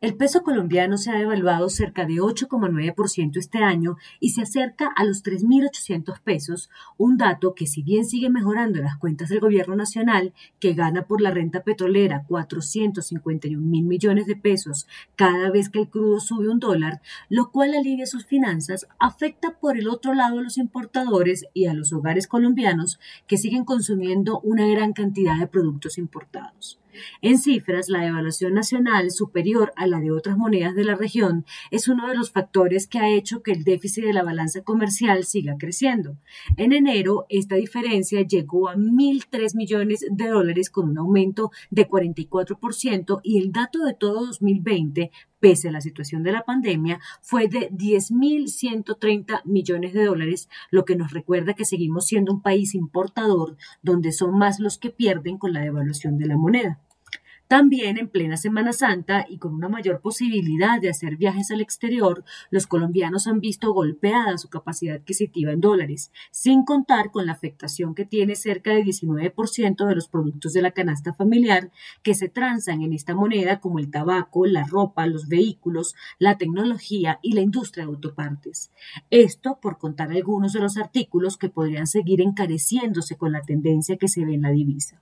El peso colombiano se ha devaluado cerca de 8,9% este año y se acerca a los 3.800 pesos, un dato que si bien sigue mejorando las cuentas del gobierno nacional, que gana por la renta petrolera 451 mil millones de pesos cada vez que el crudo sube un dólar, lo cual alivia sus finanzas, afecta por el otro lado a los importadores y a los hogares colombianos que siguen consumiendo una gran cantidad de productos importados. En cifras, la devaluación nacional superior a la de otras monedas de la región es uno de los factores que ha hecho que el déficit de la balanza comercial siga creciendo. En enero, esta diferencia llegó a 1.003 millones de dólares con un aumento de 44% y el dato de todo 2020 pese a la situación de la pandemia, fue de 10.130 millones de dólares, lo que nos recuerda que seguimos siendo un país importador donde son más los que pierden con la devaluación de la moneda. También en plena Semana Santa y con una mayor posibilidad de hacer viajes al exterior, los colombianos han visto golpeada su capacidad adquisitiva en dólares, sin contar con la afectación que tiene cerca del 19% de los productos de la canasta familiar que se transan en esta moneda como el tabaco, la ropa, los vehículos, la tecnología y la industria de autopartes. Esto por contar algunos de los artículos que podrían seguir encareciéndose con la tendencia que se ve en la divisa.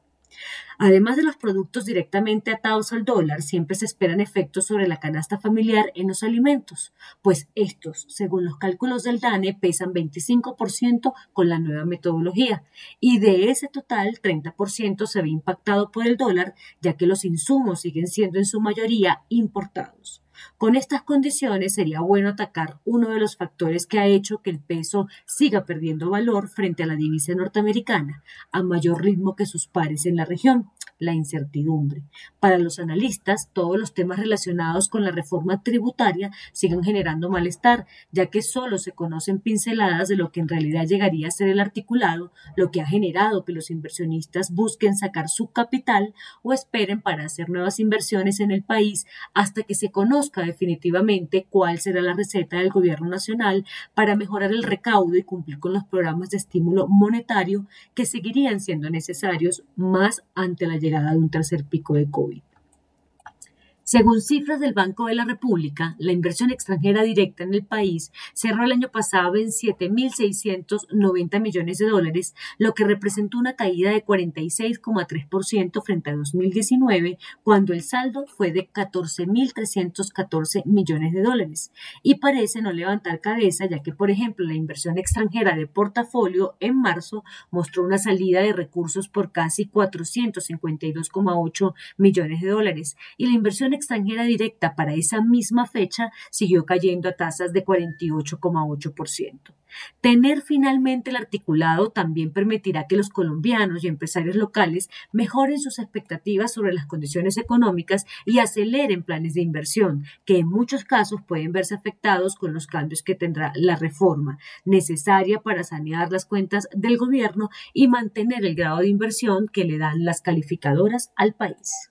Además de los productos directamente atados al dólar, siempre se esperan efectos sobre la canasta familiar en los alimentos, pues estos, según los cálculos del DANE, pesan 25% con la nueva metodología y de ese total 30% se ve impactado por el dólar, ya que los insumos siguen siendo en su mayoría importados. Con estas condiciones sería bueno atacar uno de los factores que ha hecho que el peso siga perdiendo valor frente a la divisa norteamericana a mayor ritmo que sus pares en la región, la incertidumbre. Para los analistas, todos los temas relacionados con la reforma tributaria siguen generando malestar, ya que solo se conocen pinceladas de lo que en realidad llegaría a ser el articulado, lo que ha generado que los inversionistas busquen sacar su capital o esperen para hacer nuevas inversiones en el país hasta que se conozca definitivamente cuál será la receta del gobierno nacional para mejorar el recaudo y cumplir con los programas de estímulo monetario que seguirían siendo necesarios más ante la llegada de un tercer pico de COVID. Según cifras del Banco de la República, la inversión extranjera directa en el país cerró el año pasado en 7.690 millones de dólares, lo que representó una caída de 46,3% frente a 2019, cuando el saldo fue de 14.314 millones de dólares. Y parece no levantar cabeza, ya que, por ejemplo, la inversión extranjera de portafolio en marzo mostró una salida de recursos por casi 452,8 millones de dólares y la inversión extranjera directa para esa misma fecha siguió cayendo a tasas de 48,8%. Tener finalmente el articulado también permitirá que los colombianos y empresarios locales mejoren sus expectativas sobre las condiciones económicas y aceleren planes de inversión, que en muchos casos pueden verse afectados con los cambios que tendrá la reforma, necesaria para sanear las cuentas del gobierno y mantener el grado de inversión que le dan las calificadoras al país.